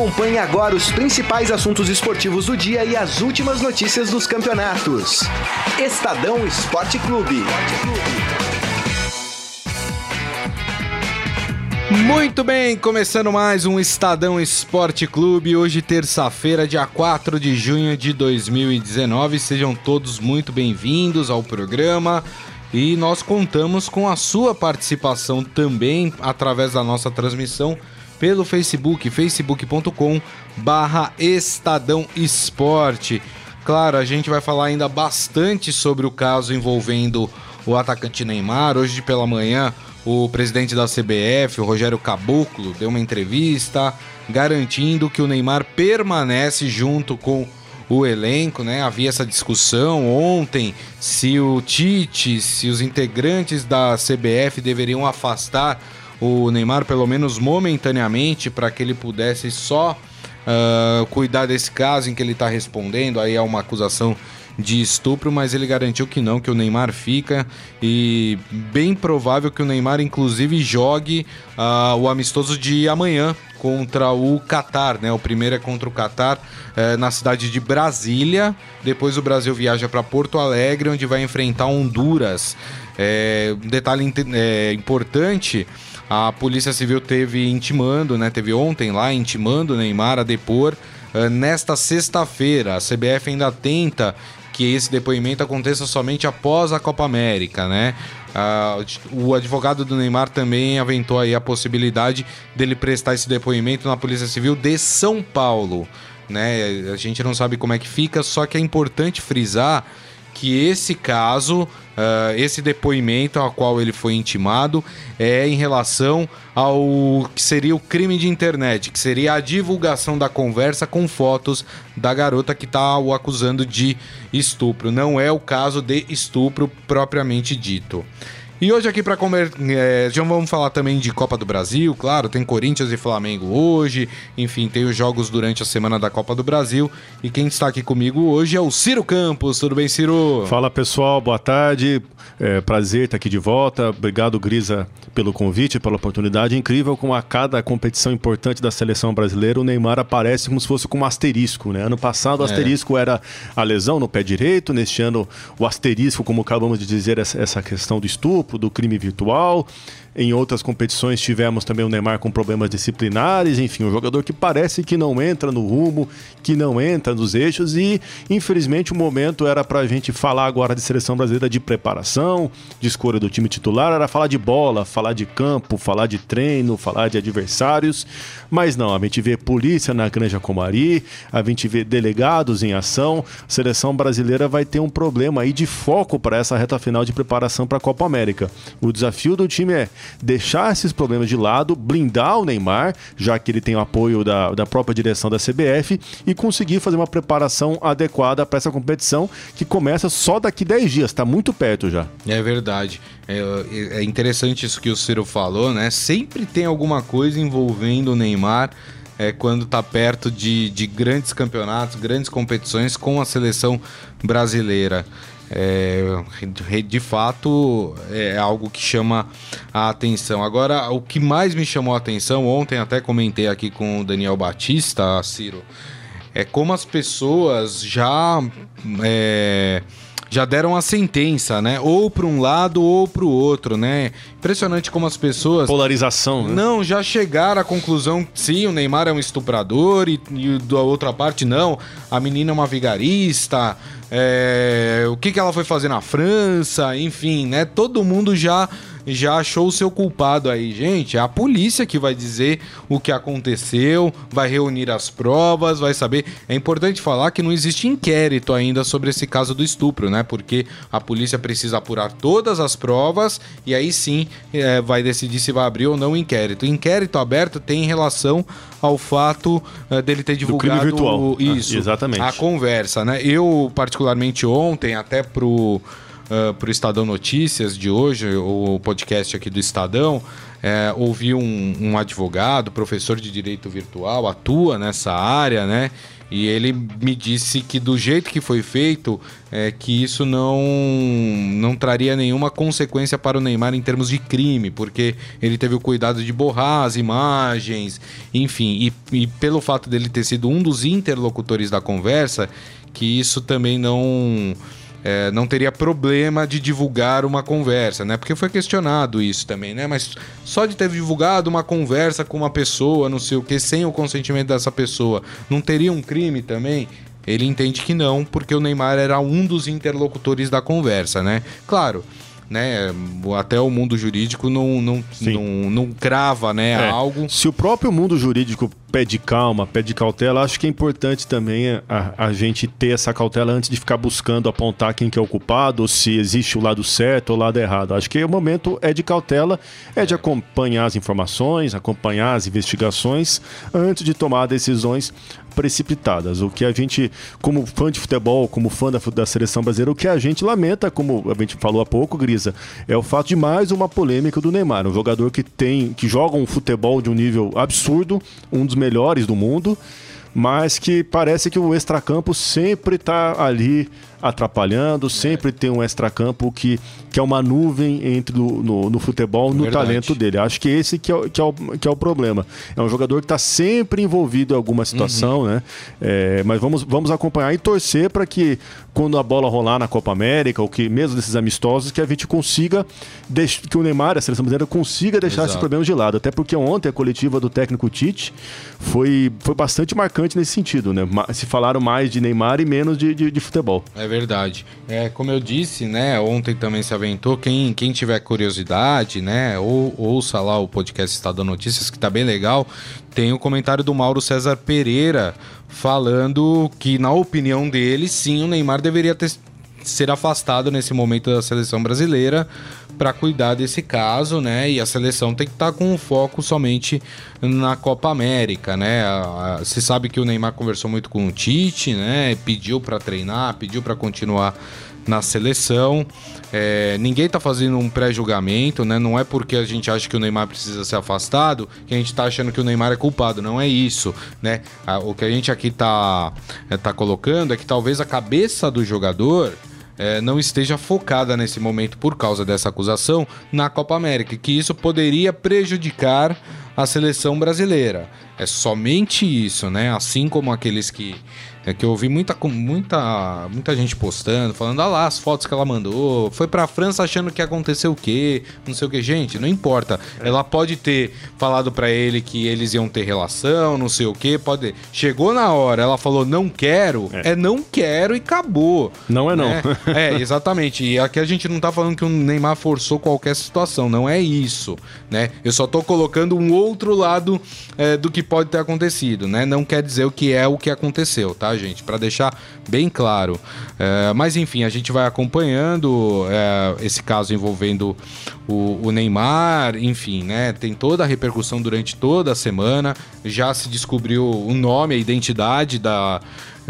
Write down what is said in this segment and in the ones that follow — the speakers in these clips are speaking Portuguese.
Acompanhe agora os principais assuntos esportivos do dia e as últimas notícias dos campeonatos. Estadão Esporte Clube. Muito bem, começando mais um Estadão Esporte Clube. Hoje, terça-feira, dia 4 de junho de 2019. Sejam todos muito bem-vindos ao programa. E nós contamos com a sua participação também através da nossa transmissão pelo Facebook, facebook.com barra Estadão Esporte. Claro, a gente vai falar ainda bastante sobre o caso envolvendo o atacante Neymar. Hoje pela manhã, o presidente da CBF, o Rogério Caboclo, deu uma entrevista garantindo que o Neymar permanece junto com o elenco, né? Havia essa discussão ontem se o Tite, se os integrantes da CBF deveriam afastar o Neymar, pelo menos momentaneamente, para que ele pudesse só uh, cuidar desse caso em que ele está respondendo. Aí é uma acusação de estupro, mas ele garantiu que não, que o Neymar fica e bem provável que o Neymar inclusive jogue uh, o amistoso de amanhã contra o Catar, né? O primeiro é contra o Catar é, na cidade de Brasília. Depois o Brasil viaja para Porto Alegre, onde vai enfrentar Honduras. É, um detalhe é, importante: a Polícia Civil teve intimando, né? Teve ontem lá intimando Neymar a depor. É, nesta sexta-feira, a CBF ainda tenta que esse depoimento aconteça somente após a Copa América, né? O advogado do Neymar também aventou aí a possibilidade dele prestar esse depoimento na Polícia Civil de São Paulo, né? A gente não sabe como é que fica, só que é importante frisar que esse caso, uh, esse depoimento ao qual ele foi intimado, é em relação ao que seria o crime de internet, que seria a divulgação da conversa com fotos da garota que está o acusando de estupro. Não é o caso de estupro propriamente dito. E hoje aqui para comer, é, já vamos falar também de Copa do Brasil, claro, tem Corinthians e Flamengo hoje, enfim, tem os jogos durante a semana da Copa do Brasil. E quem está aqui comigo hoje é o Ciro Campos. Tudo bem, Ciro? Fala pessoal, boa tarde. É, prazer estar aqui de volta. Obrigado, Grisa, pelo convite, pela oportunidade. Incrível como a cada competição importante da seleção brasileira, o Neymar aparece como se fosse com um asterisco, né? Ano passado o é. asterisco era a lesão no pé direito, neste ano o asterisco, como acabamos de dizer, essa questão do estupro do crime virtual. Em outras competições tivemos também o Neymar com problemas disciplinares, enfim, um jogador que parece que não entra no rumo, que não entra nos eixos e, infelizmente, o momento era para a gente falar agora de seleção brasileira de preparação, de escolha do time titular, era falar de bola, falar de campo, falar de treino, falar de adversários, mas não, a gente vê polícia na Granja Comari, a gente vê delegados em ação, a seleção brasileira vai ter um problema aí de foco para essa reta final de preparação para a Copa América. O desafio do time é deixar esses problemas de lado, blindar o Neymar, já que ele tem o apoio da, da própria direção da CBF, e conseguir fazer uma preparação adequada para essa competição que começa só daqui 10 dias, está muito perto já. É verdade. É, é interessante isso que o Ciro falou, né? Sempre tem alguma coisa envolvendo o Neymar é, quando está perto de, de grandes campeonatos, grandes competições com a seleção brasileira. É, de fato é algo que chama a atenção. Agora, o que mais me chamou a atenção, ontem até comentei aqui com o Daniel Batista, Ciro, é como as pessoas já. É, já deram a sentença, né? Ou para um lado ou para o outro, né? Impressionante como as pessoas. Polarização, né? Não, já chegaram à conclusão que sim, o Neymar é um estuprador e, e da outra parte não, a menina é uma vigarista é, o que, que ela foi fazer na França, enfim, né? Todo mundo já já achou o seu culpado aí, gente. É a polícia que vai dizer o que aconteceu, vai reunir as provas, vai saber. É importante falar que não existe inquérito ainda sobre esse caso do estupro, né? Porque a polícia precisa apurar todas as provas e aí sim é, vai decidir se vai abrir ou não o inquérito. O inquérito aberto tem relação ao fato é, dele ter divulgado do crime virtual. Isso, ah, exatamente. a conversa, né? Eu particularmente ontem até pro uh, para o Estadão Notícias de hoje, o podcast aqui do Estadão, é, ouvi um, um advogado, professor de direito virtual, atua nessa área, né? E ele me disse que do jeito que foi feito, é, que isso não, não traria nenhuma consequência para o Neymar em termos de crime, porque ele teve o cuidado de borrar as imagens, enfim, e, e pelo fato dele ter sido um dos interlocutores da conversa, que isso também não é, não teria problema de divulgar uma conversa, né? Porque foi questionado isso também, né? Mas só de ter divulgado uma conversa com uma pessoa, não sei o que, sem o consentimento dessa pessoa, não teria um crime também? Ele entende que não, porque o Neymar era um dos interlocutores da conversa, né? Claro, né? Até o mundo jurídico não, não, não, não, crava né, é. algo. Se o próprio mundo jurídico pede calma, pede cautela, acho que é importante também a, a gente ter essa cautela antes de ficar buscando apontar quem que é o culpado, ou se existe o lado certo ou o lado errado. Acho que o momento é de cautela, é de acompanhar as informações, acompanhar as investigações antes de tomar decisões precipitadas. O que a gente, como fã de futebol, como fã da, da seleção brasileira, o que a gente lamenta, como a gente falou há pouco, Grisa, é o fato de mais uma polêmica do Neymar, um jogador que tem, que joga um futebol de um nível absurdo, um dos melhores do mundo, mas que parece que o extracampo sempre está ali atrapalhando, sempre tem um extracampo que, que é uma nuvem entre no, no, no futebol, no Verdade. talento dele. Acho que esse que é, que é, o, que é o problema. É um jogador que está sempre envolvido em alguma situação, uhum. né? É, mas vamos, vamos acompanhar e torcer para que quando a bola rolar na Copa América, ou que mesmo desses amistosos, que a gente consiga, que o Neymar, a seleção brasileira, consiga deixar Exato. esse problema de lado. Até porque ontem a coletiva do técnico Tite foi, foi bastante marcante nesse sentido, né? Se falaram mais de Neymar e menos de, de, de futebol. É verdade. É, como eu disse, né, ontem também se aventou, quem, quem tiver curiosidade, né, ou, ouça lá o podcast Estado Notícias, que tá bem legal, tem o comentário do Mauro César Pereira falando que, na opinião dele, sim, o Neymar deveria ter, ser afastado nesse momento da seleção brasileira para cuidar desse caso, né? E a seleção tem que estar tá com foco somente na Copa América, né? Se sabe que o Neymar conversou muito com o Tite, né? Pediu para treinar, pediu para continuar na seleção. É, ninguém está fazendo um pré-julgamento, né? Não é porque a gente acha que o Neymar precisa ser afastado que a gente está achando que o Neymar é culpado. Não é isso, né? O que a gente aqui está é, tá colocando é que talvez a cabeça do jogador é, não esteja focada nesse momento por causa dessa acusação na Copa América, que isso poderia prejudicar a seleção brasileira. É somente isso, né? Assim como aqueles que é que eu ouvi muita, muita, muita gente postando, falando, ah lá, as fotos que ela mandou. Foi pra França achando que aconteceu o quê? Não sei o que. Gente, não importa. É. Ela pode ter falado para ele que eles iam ter relação, não sei o que. Pode. Chegou na hora, ela falou, não quero. É, é não quero e acabou. Não é não. Né? é, exatamente. E aqui a gente não tá falando que o Neymar forçou qualquer situação. Não é isso, né? Eu só tô colocando um outro lado é, do que pode ter acontecido, né? Não quer dizer o que é o que aconteceu, tá? gente? Para deixar bem claro. É, mas enfim, a gente vai acompanhando é, esse caso envolvendo o, o, Neymar, enfim, né? Tem toda a repercussão durante toda a semana. Já se descobriu o nome, a identidade da,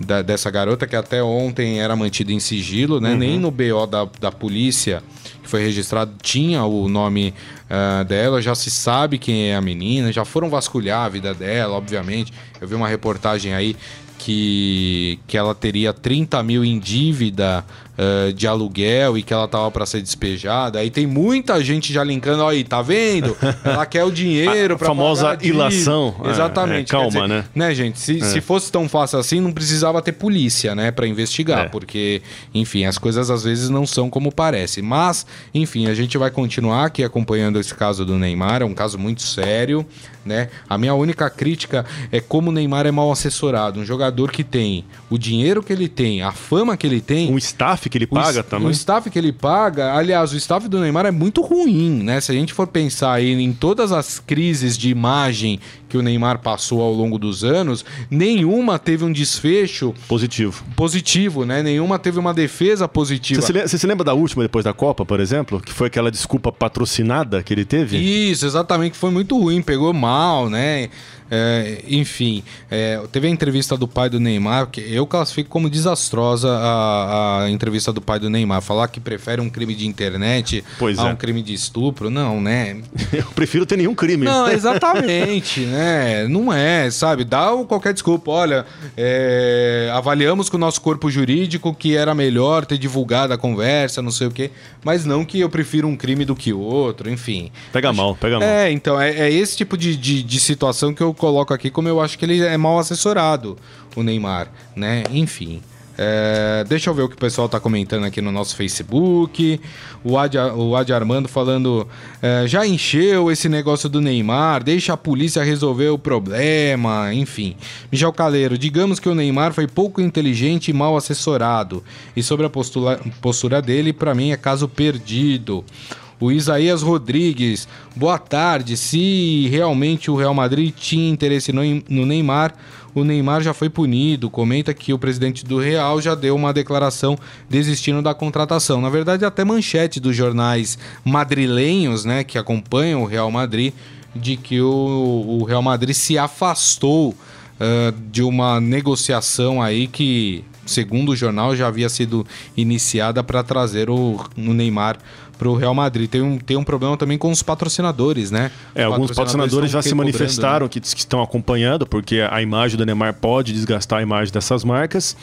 da dessa garota que até ontem era mantida em sigilo, né? Uhum. Nem no BO da, da polícia foi registrado tinha o nome uh, dela, já se sabe quem é a menina, já foram vasculhar a vida dela, obviamente. Eu vi uma reportagem aí que, que ela teria 30 mil em dívida uh, de aluguel e que ela tava para ser despejada. Aí tem muita gente já linkando, aí, tá vendo? Ela quer o dinheiro para famosa ilação. É, Exatamente. É, calma, dizer, né? Né, gente? Se, é. se fosse tão fácil assim, não precisava ter polícia, né, para investigar, é. porque, enfim, as coisas às vezes não são como parece. Mas, enfim, a gente vai continuar aqui acompanhando esse caso do Neymar, é um caso muito sério, né? A minha única crítica é como o Neymar é mal assessorado, um jogador que tem o dinheiro que ele tem, a fama que ele tem, um staff que ele paga o, também. O staff que ele paga, aliás, o staff do Neymar é muito ruim, né? Se a gente for pensar aí em todas as crises de imagem que o Neymar passou ao longo dos anos, nenhuma teve um desfecho positivo. Positivo, né? Nenhuma teve uma defesa positiva. Você se, se lembra da última depois da Copa, por exemplo? Que foi aquela desculpa patrocinada que ele teve? Isso, exatamente, que foi muito ruim, pegou mal, né? É, enfim, é, teve a entrevista do pai do Neymar, que eu classifico como desastrosa a, a, entrevista do pai do Neymar. Falar que prefere um crime de internet pois a é. um crime de estupro, não, né? Eu prefiro ter nenhum crime. Não, exatamente, né? Não é, sabe? Dá qualquer desculpa. Olha, é, avaliamos com o nosso corpo jurídico que era melhor ter divulgado a conversa, não sei o quê, mas não que eu prefiro um crime do que outro, enfim. Pega mal, pega mal. É, então, é, é esse tipo de, de, de situação que eu coloco aqui, como eu acho que ele é mal assessorado, o Neymar, né? Enfim. É, deixa eu ver o que o pessoal tá comentando aqui no nosso Facebook. O Adi, o Adi Armando falando: é, já encheu esse negócio do Neymar, deixa a polícia resolver o problema. Enfim. Michel Caleiro, digamos que o Neymar foi pouco inteligente e mal assessorado. E sobre a postura, postura dele, para mim é caso perdido. O Isaías Rodrigues, boa tarde. Se realmente o Real Madrid tinha interesse no, Neymar, o Neymar já foi punido. Comenta que o presidente do Real já deu uma declaração desistindo da contratação. Na verdade, até manchete dos jornais madrilenhos, né, que acompanham o Real Madrid, de que o, o Real Madrid se afastou uh, de uma negociação aí que, segundo o jornal, já havia sido iniciada para trazer o, o Neymar para o Real Madrid. Tem um, tem um problema também com os patrocinadores, né? É, Os alguns patrocinadores já se cobrando, manifestaram né? que, que estão acompanhando, porque a imagem do Neymar pode desgastar a imagem dessas marcas.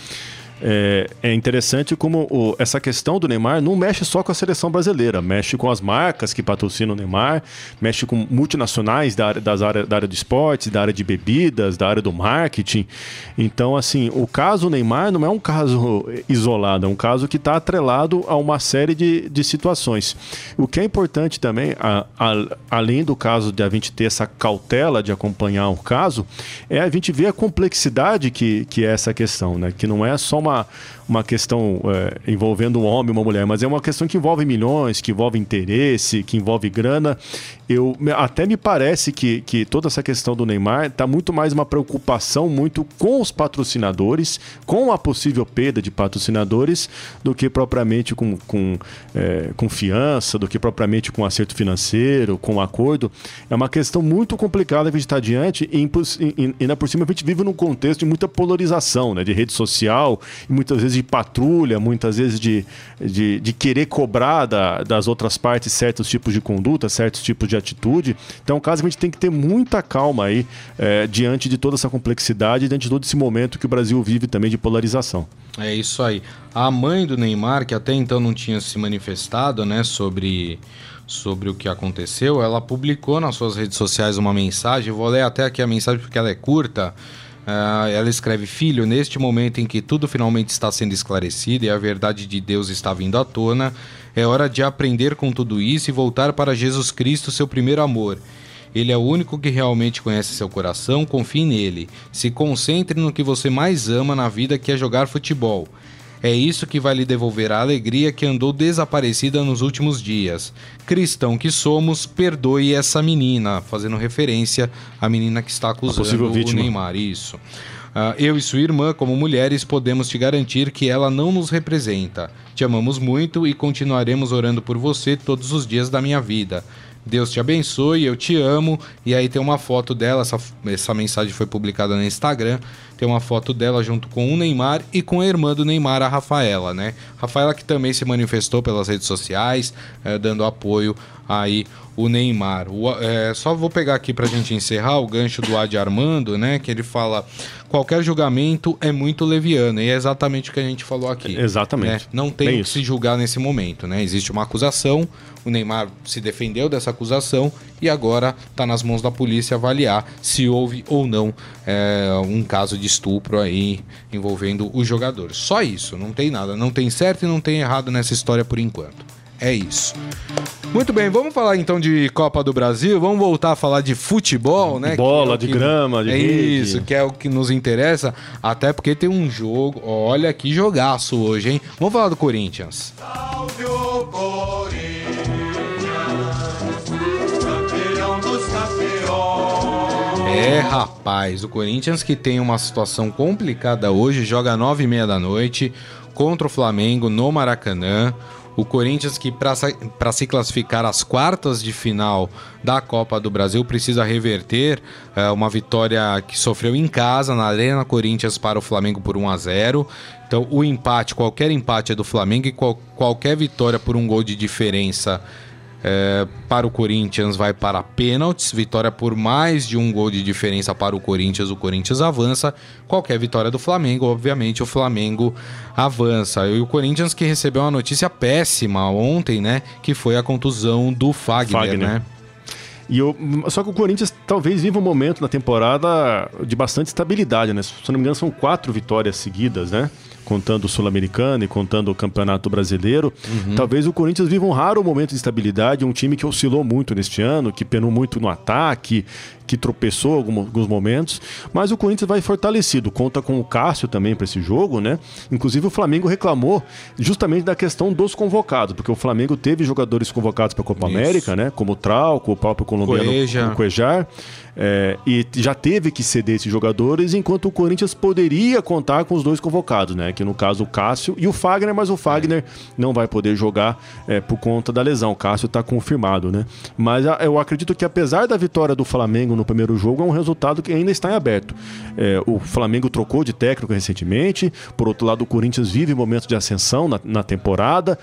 É, é interessante como o- essa questão do Neymar não mexe só com a seleção brasileira, mexe com as marcas que patrocinam o Neymar, mexe com multinacionais da área, das área, da área do esporte, da área de bebidas, da área do marketing. Então, assim, o caso Neymar não é um caso isolado, é um caso que está atrelado a uma série de, de situações. O que é importante também, a- a- além do caso de a gente ter essa cautela de acompanhar o caso, é a gente ver a complexidade que, que é essa questão, né? Que não é só uma, uma questão é, envolvendo um homem e uma mulher, mas é uma questão que envolve milhões, que envolve interesse, que envolve grana. Eu até me parece que, que toda essa questão do Neymar está muito mais uma preocupação muito com os patrocinadores, com a possível perda de patrocinadores, do que propriamente com, com é, confiança, do que propriamente com acerto financeiro, com acordo. É uma questão muito complicada que a gente está diante e, ainda por cima a gente vive num contexto de muita polarização, né? De rede social, muitas vezes de patrulha, muitas vezes de, de, de querer cobrar da- das outras partes certos tipos de conduta, certos tipos de atitude. Então caso a gente tem que ter muita calma aí é, diante de toda essa complexidade, diante de todo esse momento que o Brasil vive também de polarização. É isso aí. A mãe do Neymar, que até então não tinha se manifestado, né, sobre, sobre o que aconteceu, ela publicou nas suas redes sociais uma mensagem. Vou ler até aqui a mensagem porque ela é curta. Ah, ela escreve: Filho, neste momento em que tudo finalmente está sendo esclarecido e a verdade de Deus está vindo à tona, é hora de aprender com tudo isso e voltar para Jesus Cristo, seu primeiro amor. Ele é o único que realmente conhece seu coração, confie nele. Se concentre no que você mais ama na vida, que é jogar futebol. É isso que vai lhe devolver a alegria que andou desaparecida nos últimos dias. Cristão que somos, perdoe essa menina, fazendo referência à menina que está acusando o. Neymar. Isso. Ah, eu e sua irmã, como mulheres, podemos te garantir que ela não nos representa. Te amamos muito e continuaremos orando por você todos os dias da minha vida. Deus te abençoe, eu te amo. E aí tem uma foto dela, essa, essa mensagem foi publicada no Instagram. Tem uma foto dela junto com o Neymar e com a irmã do Neymar, a Rafaela, né? Rafaela que também se manifestou pelas redes sociais, eh, dando apoio aí o Neymar. O, é, só vou pegar aqui pra gente encerrar o gancho do Adi Armando, né? Que ele fala: qualquer julgamento é muito leviano. E é exatamente o que a gente falou aqui. Exatamente. né? Não tem É que se julgar nesse momento, né? Existe uma acusação, o Neymar se defendeu dessa acusação e agora está nas mãos da polícia avaliar se houve ou não é, um caso de estupro aí envolvendo o jogador. Só isso, não tem nada, não tem certo e não tem errado nessa história por enquanto. É isso. Muito bem, vamos falar então de Copa do Brasil, vamos voltar a falar de futebol, né? Bola, Que é de grama, de É rede. isso, que é o que nos interessa, até porque tem um jogo, olha que jogaço hoje, hein? Vamos falar do Corinthians. Salve o Corinthians, É, rapaz, o Corinthians que tem uma situação complicada hoje, joga às nove e meia da noite contra o Flamengo no Maracanã. O Corinthians que para se classificar às quartas de final da Copa do Brasil precisa reverter é, uma vitória que sofreu em casa na Arena Corinthians para o Flamengo por 1 a 0. Então o empate, qualquer empate é do Flamengo e qual, qualquer vitória por um gol de diferença é, para o Corinthians vai para pênaltis. Vitória por mais de um gol de diferença para o Corinthians, o Corinthians avança. Qualquer vitória do Flamengo, obviamente, o Flamengo avança. E o Corinthians que recebeu uma notícia péssima ontem, né? Que foi a contusão do Fagner, Fagner. né? E eu, só que o Corinthians talvez viva um momento na temporada de bastante estabilidade, né? Se não me engano, são quatro vitórias seguidas, né? Contando o Sul-Americano e contando o Campeonato Brasileiro. Talvez o Corinthians viva um raro momento de estabilidade, um time que oscilou muito neste ano, que penou muito no ataque, que tropeçou alguns momentos, mas o Corinthians vai fortalecido, conta com o Cássio também para esse jogo, né? Inclusive o Flamengo reclamou justamente da questão dos convocados, porque o Flamengo teve jogadores convocados para a Copa Isso. América, né? Como o Trauco, o próprio colombiano Cueja. o Cuejar, é, e já teve que ceder esses jogadores, enquanto o Corinthians poderia contar com os dois convocados, né? Que no caso o Cássio e o Fagner, mas o Fagner não vai poder jogar é, por conta da lesão. O Cássio está confirmado, né? Mas a- eu acredito que apesar da vitória do Flamengo no primeiro jogo, é um resultado que ainda está em aberto. É, o Flamengo trocou de técnico recentemente, por outro lado, o Corinthians vive momentos de ascensão na, na temporada,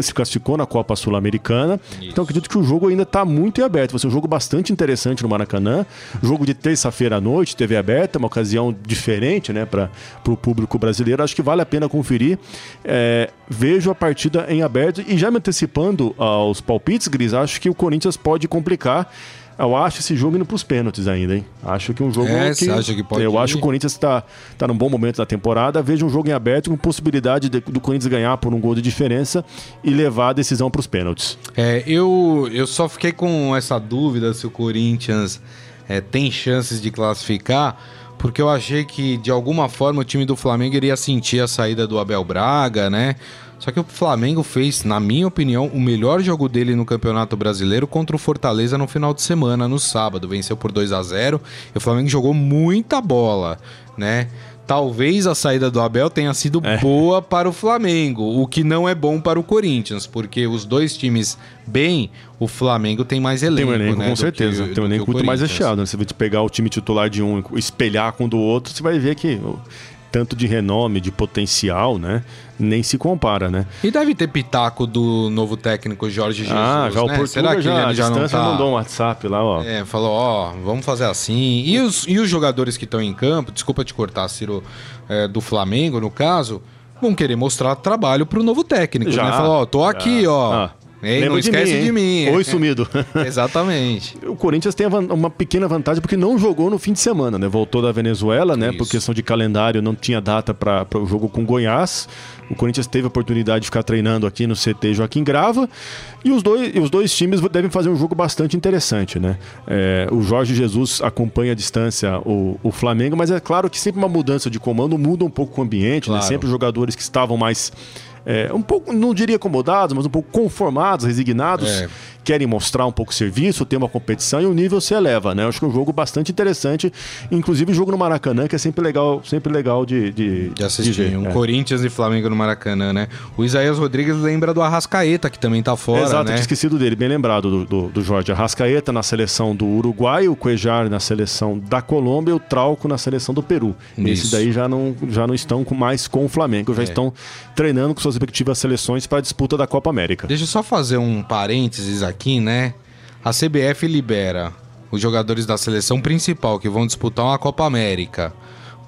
se classificou na Copa Sul-Americana. Então acredito que o jogo ainda está muito em aberto. Vai ser um jogo bastante interessante no Maracanã. Jogo de terça-feira à noite, TV aberta, uma ocasião diferente né, para o público brasileiro. Acho que vale a pena conferir. É, vejo a partida em aberto e já me antecipando aos palpites, Gris, acho que o Corinthians pode complicar. Eu acho esse jogo indo para os pênaltis ainda, hein? Acho que um jogo É, que. acha que pode Eu ir? acho que o Corinthians está tá num bom momento da temporada. Vejo um jogo em aberto com possibilidade de- do Corinthians ganhar por um gol de diferença e levar a decisão para os pênaltis. É, eu, eu só fiquei com essa dúvida se o Corinthians é, tem chances de classificar, porque eu achei que de alguma forma o time do Flamengo iria sentir a saída do Abel Braga, né? Só que o Flamengo fez, na minha opinião, o melhor jogo dele no Campeonato Brasileiro contra o Fortaleza no final de semana, no sábado. Venceu por 2 a 0 e o Flamengo jogou muita bola, né? Talvez a saída do Abel tenha sido É. boa para o Flamengo, o que não é bom para o Corinthians, porque os dois times bem, o Flamengo tem mais Tem elenco, um elenco, né, com certeza. que- tem um elenco muito mais recheado. Né? Você vai pegar o time titular de um e espelhar com o do outro, você vai ver que tanto de renome, de potencial, né? Nem se compara, né? E deve ter pitaco do novo técnico Jorge Jesus, ah, já o né? Portugal Será que já, ele a já não tá... mandou um WhatsApp lá, ó. É, falou, ó, vamos fazer assim. E os, e os jogadores que estão em campo, desculpa te cortar, Ciro, é, do Flamengo, no caso, vão querer mostrar trabalho pro novo técnico, Já, né? Falou, ó, tô aqui, já. ó. Ah, Ei, lembra não esquece hein? de mim. Oi, sumido. Exatamente. O Corinthians tem a uma pequena vantagem porque não jogou no fim de semana, né? Voltou da Venezuela, né? Por Isso. questão de calendário, não tinha data para o jogo com Goiás. O Corinthians teve a oportunidade de ficar treinando aqui no CT Joaquim Grava. E os dois, os dois times devem fazer um jogo bastante interessante, né? É, o Jorge Jesus acompanha à distância o, o Flamengo, mas é claro que sempre uma mudança de comando muda um pouco o ambiente, né? Claro. Sempre os jogadores que estavam mais. É, um pouco, não diria acomodados, mas um pouco conformados, resignados É. querem mostrar um pouco serviço, ter uma competição e o nível se eleva, né? Eu acho que é um jogo bastante interessante, inclusive o jogo no Maracanã, que é sempre legal, sempre legal de, de, De assistir. ver, um é. Corinthians e Flamengo no Maracanã, né? O Isaías Rodrigues lembra do Arrascaeta, que também tá fora, Exato, né? tinha esquecido dele, bem lembrado do, do, do Jorge Arrascaeta na seleção do Uruguai, o Cuejar na seleção da Colômbia e o Trauco na seleção do Peru. Isso. Esses daí já não, já não estão mais com o Flamengo, já É. estão treinando com suas respectivas seleções para a disputa da Copa América. Deixa eu só fazer um parênteses aqui, né? A CBF libera os jogadores da seleção principal que vão disputar uma Copa América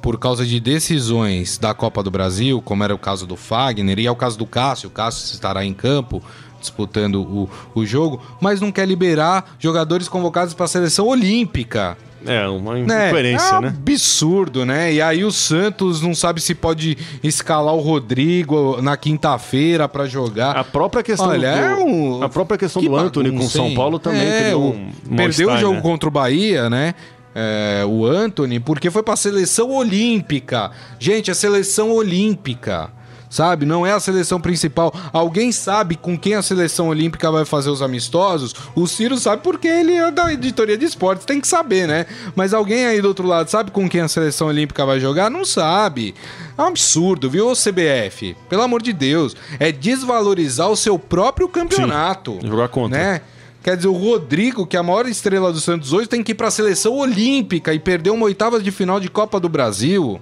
por causa de decisões da Copa do Brasil, como era o caso do Fagner e é o caso do Cássio. O Cássio estará em campo disputando o, o jogo, mas não quer liberar jogadores convocados para a seleção olímpica. É, uma Né? incoerência, é um né? absurdo, né? E aí o Santos não sabe se pode escalar o Rodrigo na quinta-feira para jogar. A própria questão Olha, do, é um- a própria questão Que do Anthony com bagunça, São? Paulo também É, o- um, um Perdeu o jogo né? contra o Bahia, né? É, o Anthony, porque foi pra seleção olímpica. Gente, é seleção olímpica. Sabe? Não é a seleção principal. Alguém sabe com quem a seleção olímpica vai fazer os amistosos? O Ciro sabe porque ele é da editoria de esportes, tem que saber, né? Mas alguém aí do outro lado sabe com quem a seleção olímpica vai jogar? Não sabe. É um absurdo, viu, CBF? Pelo amor de Deus. É desvalorizar o seu próprio campeonato. jogar contra. Né? Quer dizer, o Rodrigo, que é a maior estrela do Santos hoje, tem que ir pra seleção olímpica e perder uma oitava de final de Copa do Brasil.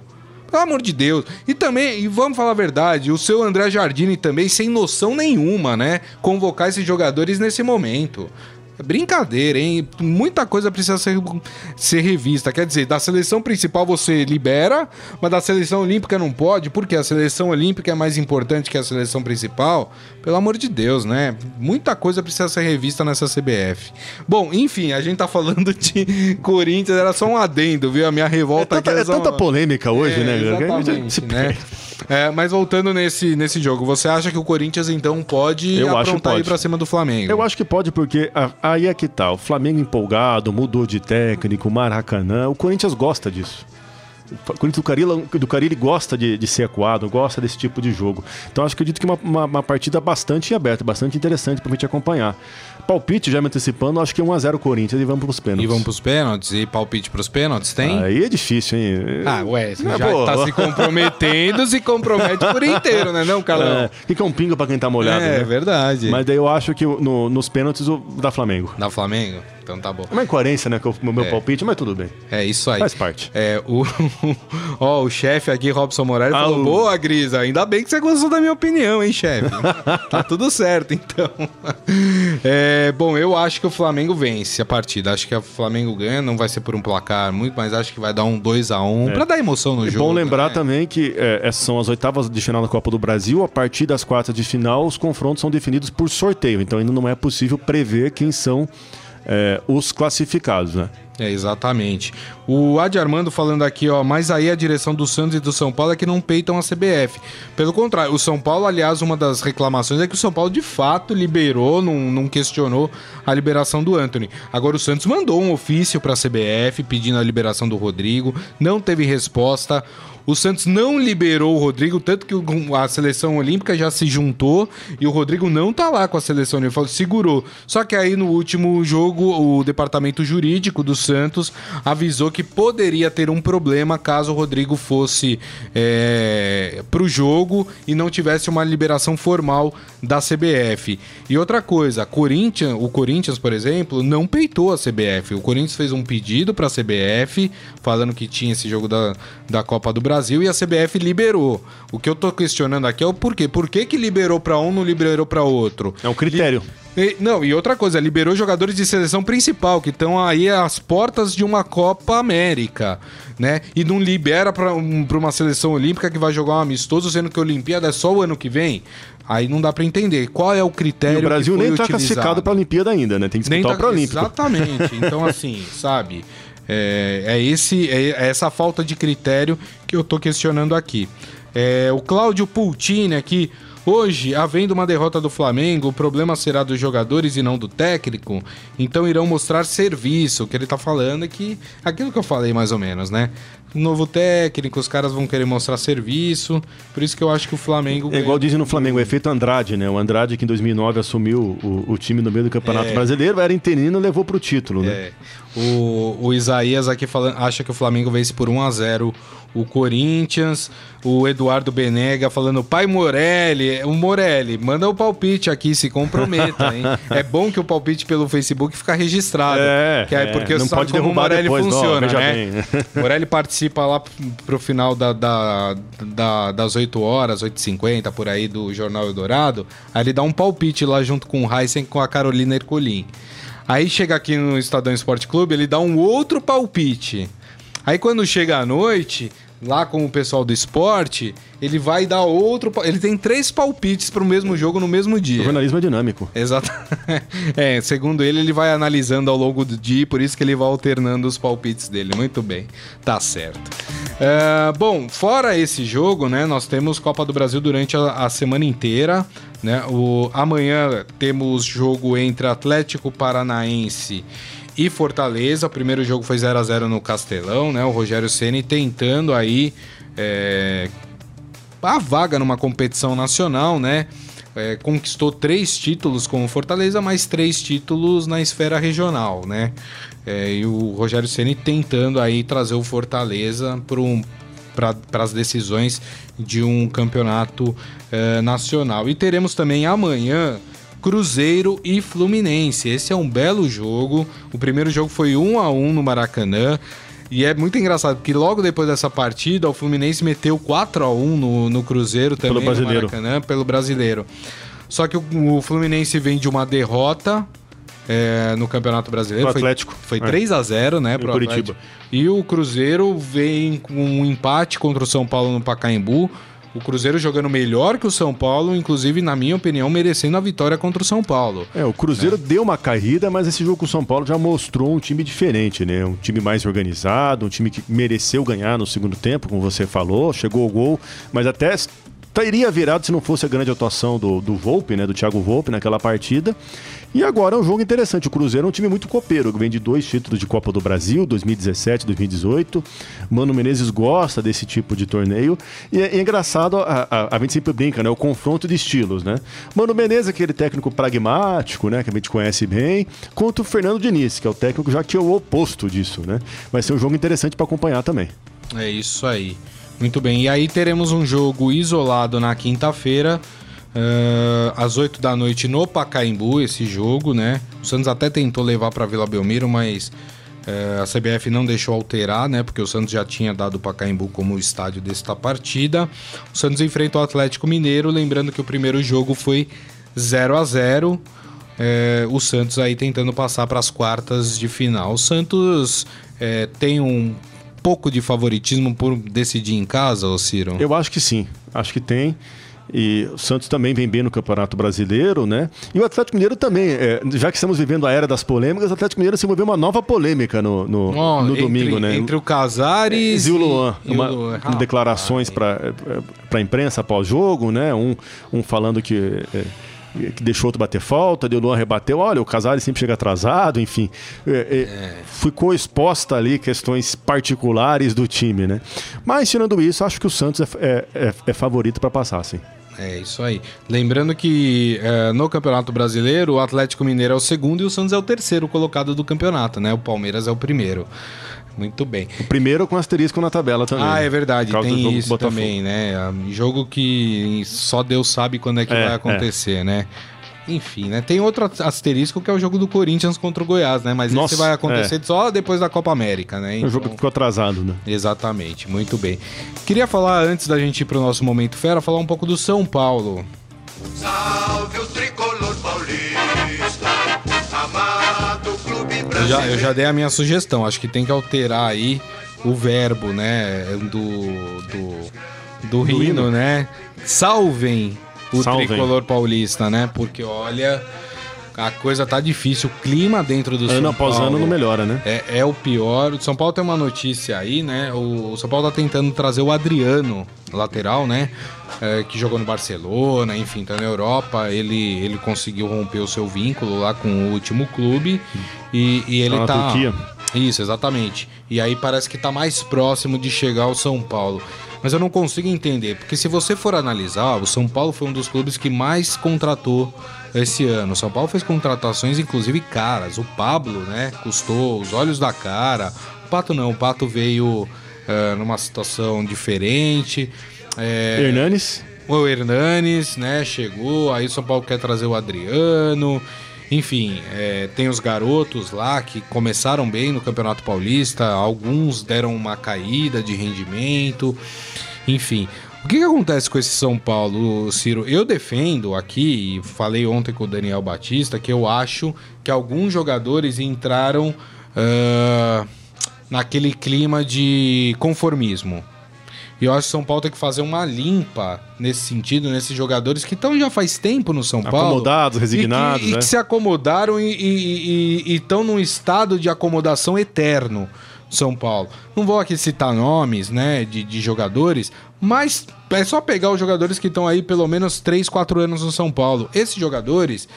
Pelo amor de Deus. E também, e vamos falar a verdade, o seu André Jardine também, sem noção nenhuma, né? Convocar esses jogadores nesse momento. É Brincadeira, hein? Muita coisa precisa ser, ser revista. Quer dizer, da seleção principal você libera, mas da seleção olímpica não pode, porque a seleção olímpica é mais importante que a seleção principal. Pelo amor de Deus, né? Muita coisa precisa ser revista nessa CBF. Bom, enfim, a gente tá falando de Corinthians, era só um adendo, viu? A minha É revolta tanta, aqui é só tanta polêmica hoje, é, né? Exatamente, né? É, mas voltando nesse, nesse jogo, você acha que o Corinthians então pode Eu acho aprontar aí pode. pra cima do Flamengo? Eu acho que pode, porque a- aí é que tá. O Flamengo empolgado, mudou de técnico, Maracanã. O Corinthians gosta disso. O Corinthians do Carilli, do Carilli gosta de, de ser acuado, gosta desse tipo de jogo. Então acho que acredito que uma, uma, uma partida bastante aberta, bastante interessante pra gente acompanhar. Palpite, já me antecipando, acho que 1x0 Corinthians e vamos pros pênaltis. E vamos pros pênaltis? E palpite pros pênaltis, tem? Aí é difícil, hein? Ah, ué, você É, já pô. tá se comprometendo, se compromete por inteiro, né não, Carlão? É, fica um pingo pra quem tá molhado, É, né? verdade. Mas daí eu acho que no- nos pênaltis o da Flamengo. Da Flamengo? Então tá bom. É uma incoerência, né, com o meu É. palpite, mas tudo bem. É isso aí. Faz parte. É, o, ó, o chefe aqui, Robson Moraes, Ah, falou: o- Boa, Grisa, ainda bem que você gostou da minha opinião, hein, chefe? tá tudo certo, então. É, bom, eu acho que o Flamengo vence a partida. Acho que o Flamengo ganha, não vai ser por um placar muito, mas acho que vai dar um 2x1 pra dar emoção no É jogo. bom lembrar né? também que é, essas são as oitavas de final da Copa do Brasil. A partir das quartas de final, os confrontos são definidos por sorteio. Então ainda não é possível prever quem são é, os classificados, né? É, exatamente. O Adi Armando falando aqui, ó, mas aí a direção do Santos e do São Paulo é que não peitam a CBF. Pelo contrário, o São Paulo, aliás, uma das reclamações é que o São Paulo de fato liberou, não, não questionou a liberação do Anthony. Agora o Santos mandou um ofício para a CBF pedindo a liberação do Rodrigo, não teve resposta. O Santos não liberou o Rodrigo, tanto que a seleção olímpica já se juntou e o Rodrigo não tá lá com a seleção olímpica, segurou. Só que aí no último jogo, o departamento jurídico do Santos avisou que poderia ter um problema caso o Rodrigo fosse é, pro jogo e não tivesse uma liberação formal da CBF. E outra coisa, Corinthians, o Corinthians, por exemplo, não peitou a CBF. O Corinthians fez um pedido para a CBF falando que tinha esse jogo da, da Copa do Brasil e a CBF liberou. O que eu tô questionando aqui é o porquê. Por que, que liberou para um, não liberou para outro? É um critério. E- não, e outra coisa, liberou jogadores de seleção principal, que estão aí às portas de uma Copa América, né? E não libera pra, um, uma seleção olímpica que vai jogar um amistoso, sendo que a Olimpíada é só o ano que vem. Aí não dá pra entender. Qual é o E critério o Brasil nem tá utilizado? classificado pra Olimpíada ainda, né? Tem que disputar tá- o Pré-Olímpico. Exatamente. Então, assim, sabe? É, é esse, é, essa falta de critério que eu tô questionando aqui. É, o Cláudio Pultini aqui. Hoje, havendo uma derrota do Flamengo, o problema será dos jogadores e não do técnico. Então irão mostrar serviço. O que ele tá falando é que. Aquilo que eu falei mais ou menos, né? Novo técnico, os caras vão querer mostrar serviço. Por isso que eu acho que o Flamengo. É igual dizem no Flamengo, o efeito Andrade, né? O Andrade que em 2009 assumiu o, o time no meio do Campeonato É. Brasileiro, era interino e levou pro título, né? É. O, o Isaías aqui falando, acha que o Flamengo vence por 1 a 0 o Corinthians. O Eduardo Benega falando, pai Morelli, o Morelli, manda o palpite aqui, se comprometa, hein? é bom que o palpite pelo Facebook fica registrado. É, que aí, é, porque não sabe pode como o Morelli depois, não, funciona, veja né? Morelli participa lá pro final da, da- da- das 8 horas, 8h50, por aí, do Jornal Eldorado. Aí ele dá um palpite lá junto com o Heisen com a Carolina Ercolim. Aí chega aqui no Estadão Esporte Clube, ele dá um outro palpite. Aí quando chega à noite, lá com o pessoal do esporte, ele vai dar outro. Ele tem três palpites pro mesmo jogo no mesmo O dia. jornalismo é dinâmico. Exato. É, segundo ele, ele vai analisando ao longo do dia, por isso que ele vai alternando os palpites dele. Muito bem, tá certo. É, bom, fora esse jogo, né, nós temos Copa do Brasil durante a, a semana inteira. Né? O, amanhã temos jogo entre Atlético Paranaense e Fortaleza. O primeiro jogo foi 0 a 0 no Castelão, né? O Rogério Ceni tentando aí é, a vaga numa competição nacional, né? É, conquistou três títulos com o Fortaleza, mais três títulos na esfera regional, né? É, e o Rogério Ceni tentando aí trazer o Fortaleza para um, para as decisões de um campeonato eh, nacional. E teremos também amanhã Cruzeiro e Fluminense. Esse é um belo jogo. O primeiro jogo foi 1 a 1 no Maracanã. E é muito engraçado, porque logo depois dessa partida, o Fluminense meteu 4 a 1 no, no Cruzeiro também, Pelo brasileiro. no Maracanã, pelo brasileiro. Só que o, o Fluminense vem de uma derrota é, no Campeonato Brasileiro. Pro Foi- Atlético. Foi, É. 3 a 0 né, pro Curitiba. E o Cruzeiro vem com um empate contra o São Paulo no Pacaembu. O Cruzeiro jogando melhor que o São Paulo, inclusive, na minha opinião, merecendo a vitória contra o São Paulo. É, o Cruzeiro deu uma caída, mas esse jogo com o São Paulo já mostrou um time diferente, né? Um time mais organizado, um time que mereceu ganhar no segundo tempo, como você falou, chegou ao gol, mas até teria virado se não fosse a grande atuação do, do Volpe, né? Do Thiago Volpe naquela partida. E agora é um jogo interessante. O Cruzeiro é um time muito copeiro, que vem de dois títulos de Copa do Brasil, 2017 2018. Mano Menezes gosta desse tipo de torneio. E é, é engraçado, a, a- a gente sempre brinca, né? O confronto de estilos, né? Mano Menezes, aquele técnico pragmático, né? Que a gente conhece bem, contra o Fernando Diniz, que é o técnico já que é o oposto disso, né? Vai ser um jogo interessante para acompanhar também. É isso aí. Muito bem. E aí teremos um jogo isolado na quinta-feira, eh, às 8 da noite no Pacaembu, esse jogo, né? O Santos até tentou levar para Vila Belmiro, mas eh, a CBF não deixou alterar, né? Porque o Santos já tinha dado o Pacaembu como estádio desta partida. O Santos enfrenta o Atlético Mineiro, lembrando que o primeiro jogo foi 0 a 0 é, o Santos aí tentando passar para as quartas de final. O Santos é, tem um pouco de favoritismo por decidir em casa, ô Ciro? Eu acho que sim, acho que tem. E o Santos também vem bem no Campeonato Brasileiro, né? E o Atlético Mineiro também, é, já que estamos vivendo a era das polêmicas, o Atlético Mineiro se envolveu uma nova polêmica no, no, Ó, no entre- domingo, né? Entre o Casares e o Luan, e uma- o Luan. com declarações para a imprensa após jogo, né? Um, um falando que, é, que deixou outro bater falta, o Luan rebateu, olha, o Casares sempre chega atrasado, enfim. É, é, Ficou exposta ali questões particulares do time, né? Mas, tirando isso, acho que o Santos é, é- é- é favorito para passar, sim. É isso aí. Lembrando que é, no Campeonato Brasileiro, o Atlético Mineiro é o segundo e o Santos é o terceiro colocado do campeonato, né? O Palmeiras é o primeiro. Muito bem. O primeiro com asterisco na tabela também. Ah, é verdade, tem jogo o isso também, né? Jogo que só Deus sabe quando é que É, vai acontecer, né? Enfim, né? Tem outro asterisco que é o jogo do Corinthians contra o Goiás, né? Mas Nossa, esse vai acontecer só depois da Copa América, né? É um jogo que ficou atrasado, né? Exatamente, muito bem. Queria falar, antes da gente ir pro nosso Momento Fera, falar um pouco do São Paulo. Salve o tricolor Eu já, eu já dei a minha sugestão, acho que tem que alterar aí o verbo, né? Do, do, do, hino. né? Salvem o Salvem. tricolor paulista, né? Porque olha, a coisa tá difícil. O clima dentro do São Ano após Paulo ano não melhora, né? é, é o pior. O São Paulo tem uma notícia aí, né? O São Paulo tá tentando trazer o Adriano, lateral, né? É, que jogou no Barcelona, enfim, tá na Europa. Ele, ele conseguiu romper o seu vínculo lá com o último clube. E, e ele na tá. Turquia. Isso, exatamente. E aí parece que tá mais próximo de chegar ao São Paulo. Mas eu não consigo entender, porque se você for analisar, o São Paulo foi um dos clubes que mais contratou esse ano. O São Paulo fez contratações, inclusive, caras. O Pablo, né, custou os olhos da cara. O Pato não, o Pato veio eh, numa situação diferente. É, Hernanes, o Hernanes, né, chegou, aí o São Paulo quer trazer o Adriano. Enfim, é, tem os garotos lá que começaram bem no Campeonato Paulista, alguns deram uma caída de rendimento. Enfim, o que, que acontece com esse São Paulo, Ciro? Eu defendo aqui, falei ontem com o Daniel Batista, que eu acho que alguns jogadores entraram ah, naquele clima de conformismo. E eu acho que o São Paulo tem que fazer uma limpa nesse sentido, nesses jogadores que estão já faz tempo no São Paulo. Acomodados, e resignados, que, e né? que se acomodaram e estão num estado de acomodação eterno. São Paulo. Não vou aqui citar nomes, né, de, de jogadores, mas é só pegar os jogadores que estão aí pelo menos 3, 4 anos no São Paulo. Esses jogadores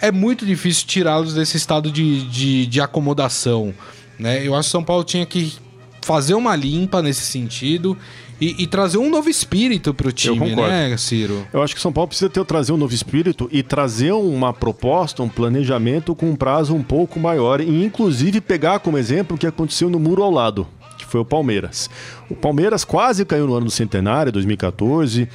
é muito difícil tirá-los desse estado de, de, de acomodação. Né? Eu acho que o São Paulo tinha que fazer uma limpa nesse sentido e, e trazer um novo espírito pro time, concordo. né, Ciro? Eu acho que o São Paulo precisa ter, trazer um novo espírito e trazer uma proposta, um planejamento com um prazo um pouco maior e inclusive pegar como exemplo o que aconteceu no muro ao lado, que foi o Palmeiras. O Palmeiras quase caiu no ano do centenário, 2014.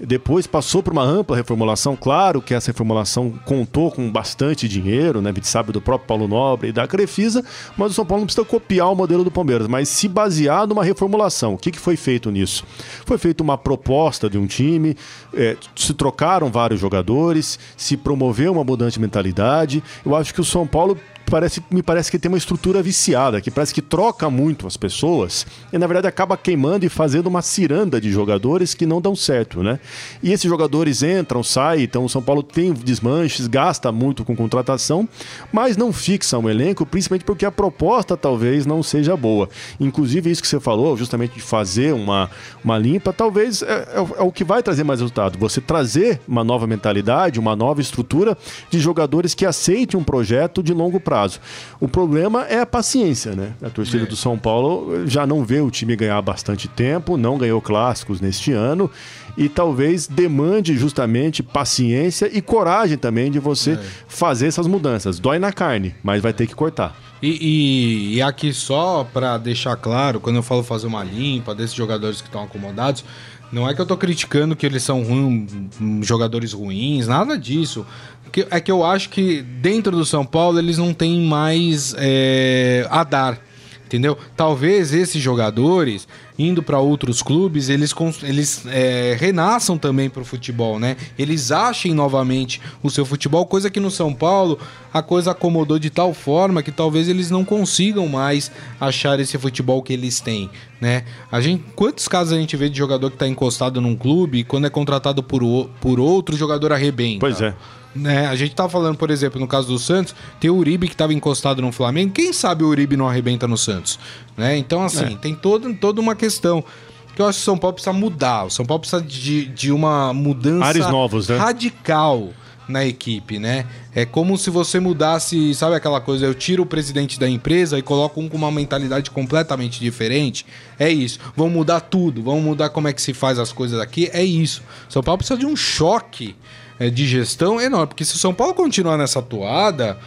Depois passou por uma ampla reformulação. Claro que essa reformulação contou com bastante dinheiro, né? A gente sabe do próprio Paulo Nobre e da Crefisa, mas o São Paulo não precisa copiar o modelo do Palmeiras, mas se basear numa reformulação. O que, que foi feito nisso? Foi feita uma proposta de um time, é, se trocaram vários jogadores, se promoveu uma mudança de mentalidade. Eu acho que o São Paulo parece, me parece que tem uma estrutura viciada, que parece que troca muito as pessoas e na verdade acaba queimando e fazendo uma ciranda de jogadores que não dão certo, né? E esses jogadores entram, saem, então o São Paulo tem desmanches, gasta muito com contratação, mas não fixa um elenco, principalmente porque a proposta talvez não seja boa. Inclusive isso que você falou, justamente de fazer uma, uma limpa, talvez é, é, é o que vai trazer mais resultado. Você trazer uma nova mentalidade, uma nova estrutura de jogadores que aceitem um projeto de longo prazo prazo. O problema é a paciência, né? A torcida É. do São Paulo já não vê o time ganhar bastante tempo, não ganhou clássicos neste ano e talvez demande justamente paciência e coragem também de você É. fazer essas mudanças. Dói na carne, mas vai ter que cortar. E, e- e aqui só pra deixar claro, quando eu falo fazer uma limpa desses jogadores que estão acomodados, não é que eu tô criticando que eles são ruim- hum, jogadores ruins, nada disso. É que eu acho que dentro do São Paulo eles não têm mais é, a dar. Entendeu? Talvez esses jogadores, indo para outros clubes, eles, eles é, renasçam também pro futebol, né? Eles achem novamente o seu futebol, coisa que no São Paulo a coisa acomodou de tal forma que talvez eles não consigam mais achar esse futebol que eles têm, né? A gente, quantos casos a gente vê de jogador que tá encostado num clube e quando é contratado por, o- por outro, o jogador arrebenta? Pois é. Né? A gente tava falando, por exemplo, no caso do Santos, tem o Uribe que tava encostado no Flamengo. Quem sabe o Uribe não arrebenta no Santos, né? Então, assim, tem todo, toda uma questão que eu acho que o São Paulo precisa mudar. O São Paulo precisa de, de uma mudança Ares novos, né? radical na equipe, né? É como se você mudasse, sabe aquela coisa, eu tiro o presidente da empresa e coloco um com uma mentalidade completamente diferente. É isso. Vamos mudar tudo, vamos mudar como é que se faz as coisas aqui. É isso. São Paulo precisa de um choque é, de gestão enorme, porque se o São Paulo continuar nessa toada,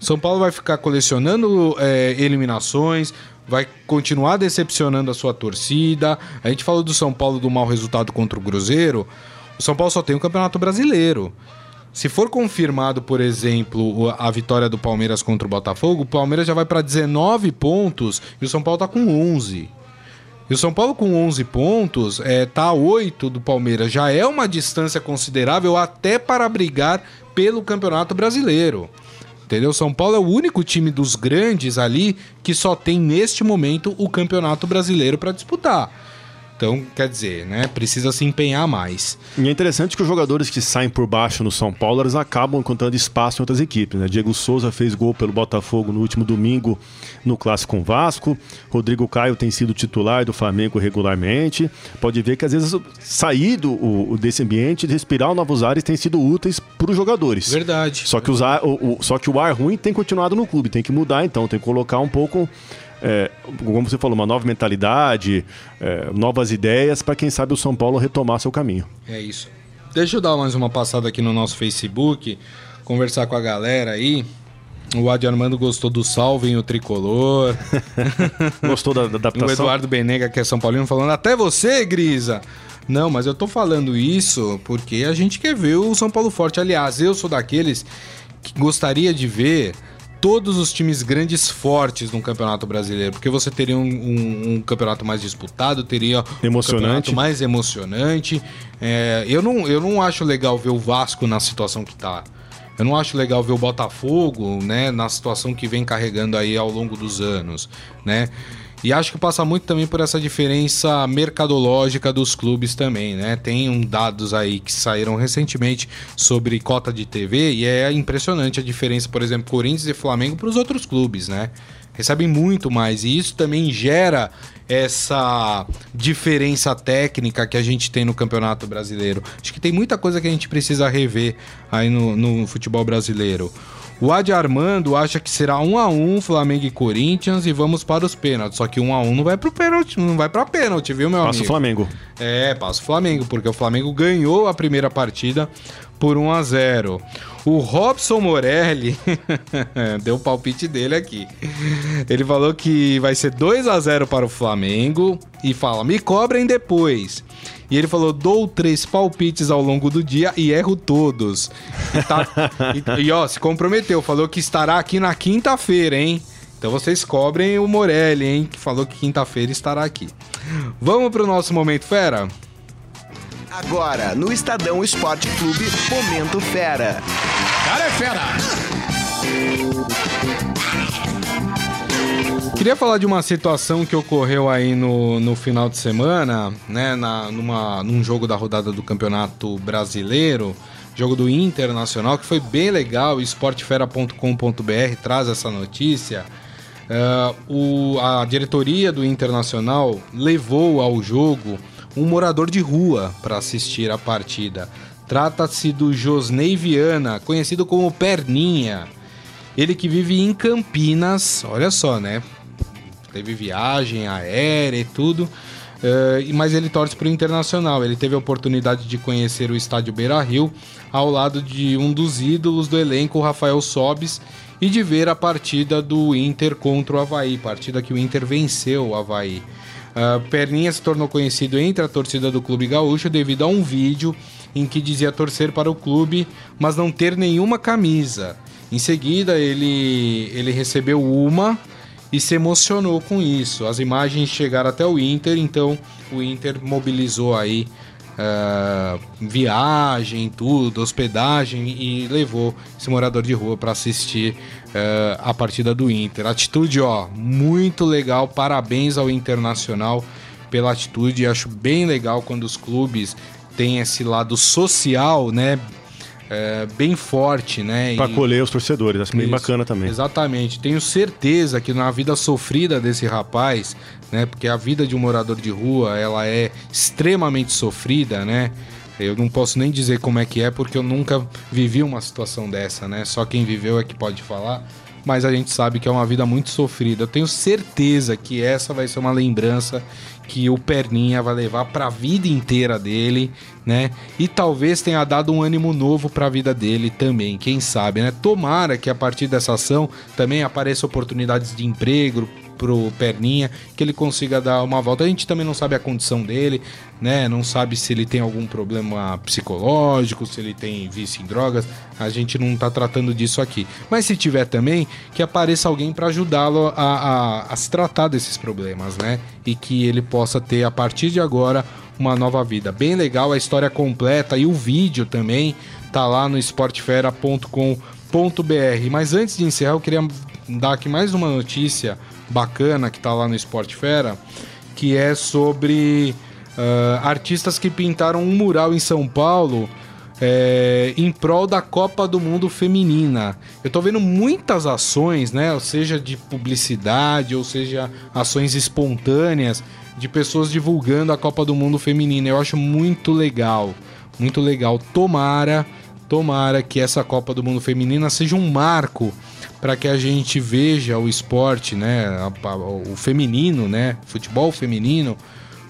São Paulo vai ficar colecionando é, eliminações, vai continuar decepcionando a sua torcida. A gente falou do São Paulo do mau resultado contra o Cruzeiro. O São Paulo só tem o Campeonato Brasileiro. Se for confirmado, por exemplo, a vitória do Palmeiras contra o Botafogo, o Palmeiras já vai para 19 pontos e o São Paulo tá com 11. E o São Paulo com 11 pontos, é, tá a 8 do Palmeiras. Já é uma distância considerável até para brigar pelo Campeonato Brasileiro. Entendeu? São Paulo é o único time dos grandes ali que só tem neste momento o Campeonato Brasileiro para disputar. Então, quer dizer, né? Precisa se empenhar mais. E é interessante que os jogadores que saem por baixo no São Paulo, eles acabam encontrando espaço em outras equipes. Né? Diego Souza fez gol pelo Botafogo no último domingo no Clássico com Vasco. Rodrigo Caio tem sido titular do Flamengo regularmente. Pode ver que às vezes sair do, o- desse ambiente, respirar novos ares, tem sido úteis para os jogadores. Verdade. Só que, os ar- o, o- só que o ar ruim tem continuado no clube, tem que mudar então, tem que colocar um pouco, é, como você falou, uma nova mentalidade, é, novas ideias para quem sabe o São Paulo retomar seu caminho. É isso. Deixa eu dar mais uma passada aqui no nosso Facebook, conversar com a galera aí. O Adi Armando gostou do Salvem o Tricolor. Gostou da, da o adaptação? Eduardo Benega, que é São Paulino, falando até você, Grisa. Não, mas eu tô falando isso porque a gente quer ver o São Paulo forte. Aliás, eu sou daqueles que gostaria de ver todos os times grandes fortes no Campeonato Brasileiro, porque você teria um, um- um campeonato mais disputado, teria um Emocionante. campeonato mais emocionante. É, eu, não, eu não acho legal ver o Vasco na situação que tá. Eu não acho legal ver o Botafogo, né, na situação que vem carregando aí ao longo dos anos, né? E acho que passa muito também por essa diferença mercadológica dos clubes também, né? Tem um dados aí que saíram recentemente sobre cota de TV e é impressionante a diferença, por exemplo, Corinthians e Flamengo para os outros clubes, né? Recebem muito mais e isso também gera essa diferença técnica que a gente tem no Campeonato Brasileiro. Acho que tem muita coisa que a gente precisa rever aí no, no futebol brasileiro. O Adi Armando acha que será 1 a 1 Flamengo e Corinthians e vamos para os pênaltis. Só que 1 a 1 não vai pro pênalti, não vai para pênalti, viu, meu Passa o amigo? Flamengo. É, passa o Flamengo, porque o Flamengo ganhou a primeira partida por 1 a 0. O Robson Morelli deu o palpite dele aqui. Ele falou que vai ser 2 a 0 para o Flamengo e fala: "Me cobrem depois". E ele falou: "Dou três palpites ao longo do dia e erro todos". E, tá- e- e, ó, se comprometeu, falou que estará aqui na quinta-feira, hein? Então vocês cobrem o Morelli, hein, que falou que quinta-feira estará aqui. Vamos pro nosso momento fera? Agora, no Estadão Esporte Clube, Momento Fera. Cara é fera! Queria falar de uma situação que ocorreu aí no, no final de semana, né? Na, numa, num jogo da rodada do Campeonato Brasileiro, jogo do Internacional, que foi bem legal. Esportefera.com.br traz essa notícia. Ah, o, a diretoria do Internacional levou ao jogo um morador de rua para assistir a partida. Trata-se do Josnei Viana, conhecido como Perninha. Ele que vive em Campinas, olha só, né? Teve viagem aérea e tudo, eh, mas ele torce para o Internacional. Ele teve a oportunidade de conhecer o estádio Beira Rio ao lado de um dos ídolos do elenco, Rafael Sobis, e de ver a partida do Inter contra o Havaí, partida que o Inter venceu o Havaí. Ah, Perninha se tornou conhecido entre a torcida do Clube Gaúcho devido a um vídeo em que dizia torcer para o clube, mas não ter nenhuma camisa. Em seguida, ele, ele recebeu uma e se emocionou com isso. As imagens chegaram até o Inter, então o Inter mobilizou aí ah, viagem, tudo, hospedagem e levou esse morador de rua para assistir ah, a partida do Inter. Atitude, ó, muito legal. Parabéns ao Internacional pela atitude. Acho bem legal quando os clubes têm esse lado social, né? é, bem forte, né? Pra E- acolher os torcedores, acho bem isso, bacana também. Exatamente. Tenho certeza que na vida sofrida desse rapaz, né? Porque a vida de um morador de rua, ela é extremamente sofrida, né? Eu não posso nem dizer como é que é, porque eu nunca vivi uma situação dessa, né? Só quem viveu é que pode falar. Mas a gente sabe que é uma vida muito sofrida. Eu tenho certeza que essa vai ser uma lembrança que o Perninha vai levar para a vida inteira dele, né? E talvez tenha dado um ânimo novo para a vida dele também, quem sabe, né? Tomara que a partir dessa ação também apareçam oportunidades de emprego pro Perninha, que ele consiga dar uma volta. A gente também não sabe a condição dele, né? Não sabe se ele tem algum problema psicológico, se ele tem vício em drogas. A gente não tá tratando disso aqui. Mas se tiver também, que apareça alguém para ajudá-lo a, a- a se tratar desses problemas, né? E que ele possa ter a partir de agora uma nova vida. Bem legal a história completa e o vídeo também tá lá no esportefera.com.br. Mas antes de encerrar, eu queria dar aqui mais uma notícia bacana que tá lá no Esporte Fera, que é sobre ah, artistas que pintaram um mural em São Paulo é, em prol da Copa do Mundo Feminina. Eu tô vendo muitas ações, né? Ou seja, de publicidade, ou seja, ações espontâneas de pessoas divulgando a Copa do Mundo Feminina. Eu acho muito legal, muito legal. Tomara, tomara que essa Copa do Mundo Feminina seja um marco para que a gente veja o esporte, né? o feminino, né? Futebol feminino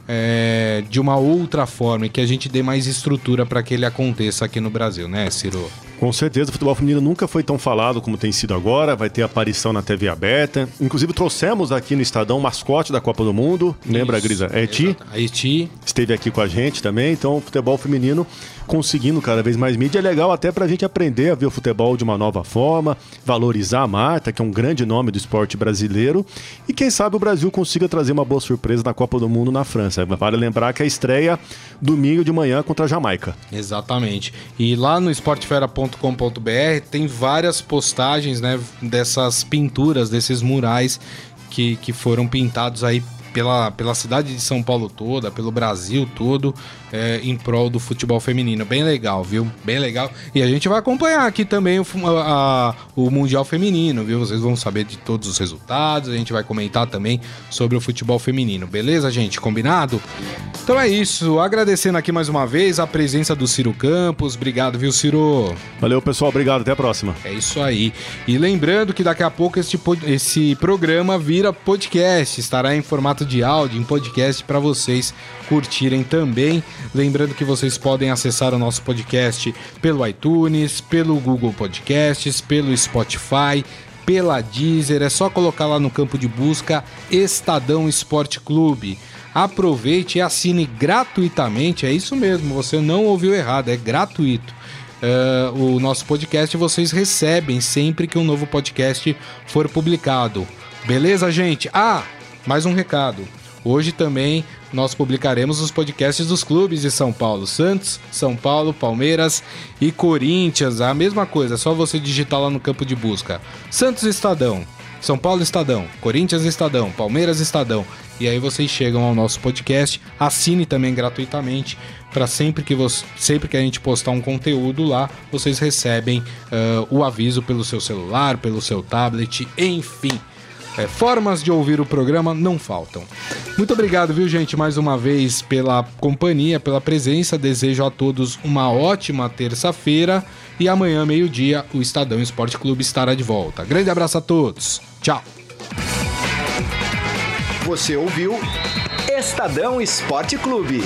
é, de uma outra forma e que a gente dê mais estrutura para que ele aconteça aqui no Brasil, né, Ciro? Com certeza, o futebol feminino nunca foi tão falado como tem sido agora. Vai ter aparição na TV aberta. Inclusive, trouxemos aqui no Estadão o mascote da Copa do Mundo. Lembra, Isso, Grisa? É Ti. exato. A Eti, Esteve aqui com a gente também. Então, o futebol feminino conseguindo cada vez mais mídia. É legal até pra gente aprender a ver o futebol de uma nova forma, valorizar a Marta, que é um grande nome do esporte brasileiro. E quem sabe o Brasil consiga trazer uma boa surpresa na Copa do Mundo na França. Vale lembrar que a estreia domingo de manhã contra a Jamaica. Exatamente. E lá no esportefera.com.br tem várias postagens, né, dessas pinturas, desses murais que, que foram pintados aí pela, pela cidade de São Paulo toda, pelo Brasil todo, é, em prol do futebol feminino. Bem legal, viu? Bem legal. E a gente vai acompanhar aqui também o, a- o Mundial Feminino, viu? Vocês vão saber de todos os resultados, a gente vai comentar também sobre o futebol feminino, beleza, gente? Combinado? Então é isso. Agradecendo aqui mais uma vez a presença do Ciro Campos. Obrigado, viu, Ciro? Valeu, pessoal. Obrigado. Até a próxima. É isso aí. E lembrando que daqui a pouco este, esse programa vira podcast, estará em formato formato de áudio, em podcast, para vocês curtirem também. Lembrando que vocês podem acessar o nosso podcast pelo iTunes, pelo Google Podcasts, pelo Spotify, pela Deezer. É só colocar lá no campo de busca Estadão Esporte Clube. Aproveite e assine gratuitamente. É isso mesmo, você não ouviu errado, é gratuito. Uh, o nosso podcast vocês recebem sempre que um novo podcast for publicado. Beleza, gente? Ah, mais um recado. Hoje também nós publicaremos os podcasts dos clubes de São Paulo, Santos, São Paulo, Palmeiras e Corinthians. A mesma coisa, é só você digitar lá no campo de busca. Santos Estadão, São Paulo Estadão, Corinthians Estadão, Palmeiras Estadão. E aí vocês chegam ao nosso podcast. Assine também gratuitamente para sempre que você, sempre que a gente postar um conteúdo lá, vocês recebem uh, o aviso pelo seu celular, pelo seu tablet, enfim. É, formas de ouvir o programa não faltam. Muito obrigado, viu, gente, mais uma vez pela companhia, pela presença. Desejo a todos uma ótima terça-feira e amanhã, meio-dia, o Estadão Esporte Clube estará de volta. Grande abraço a todos. Tchau. Você ouviu Estadão Esporte Clube.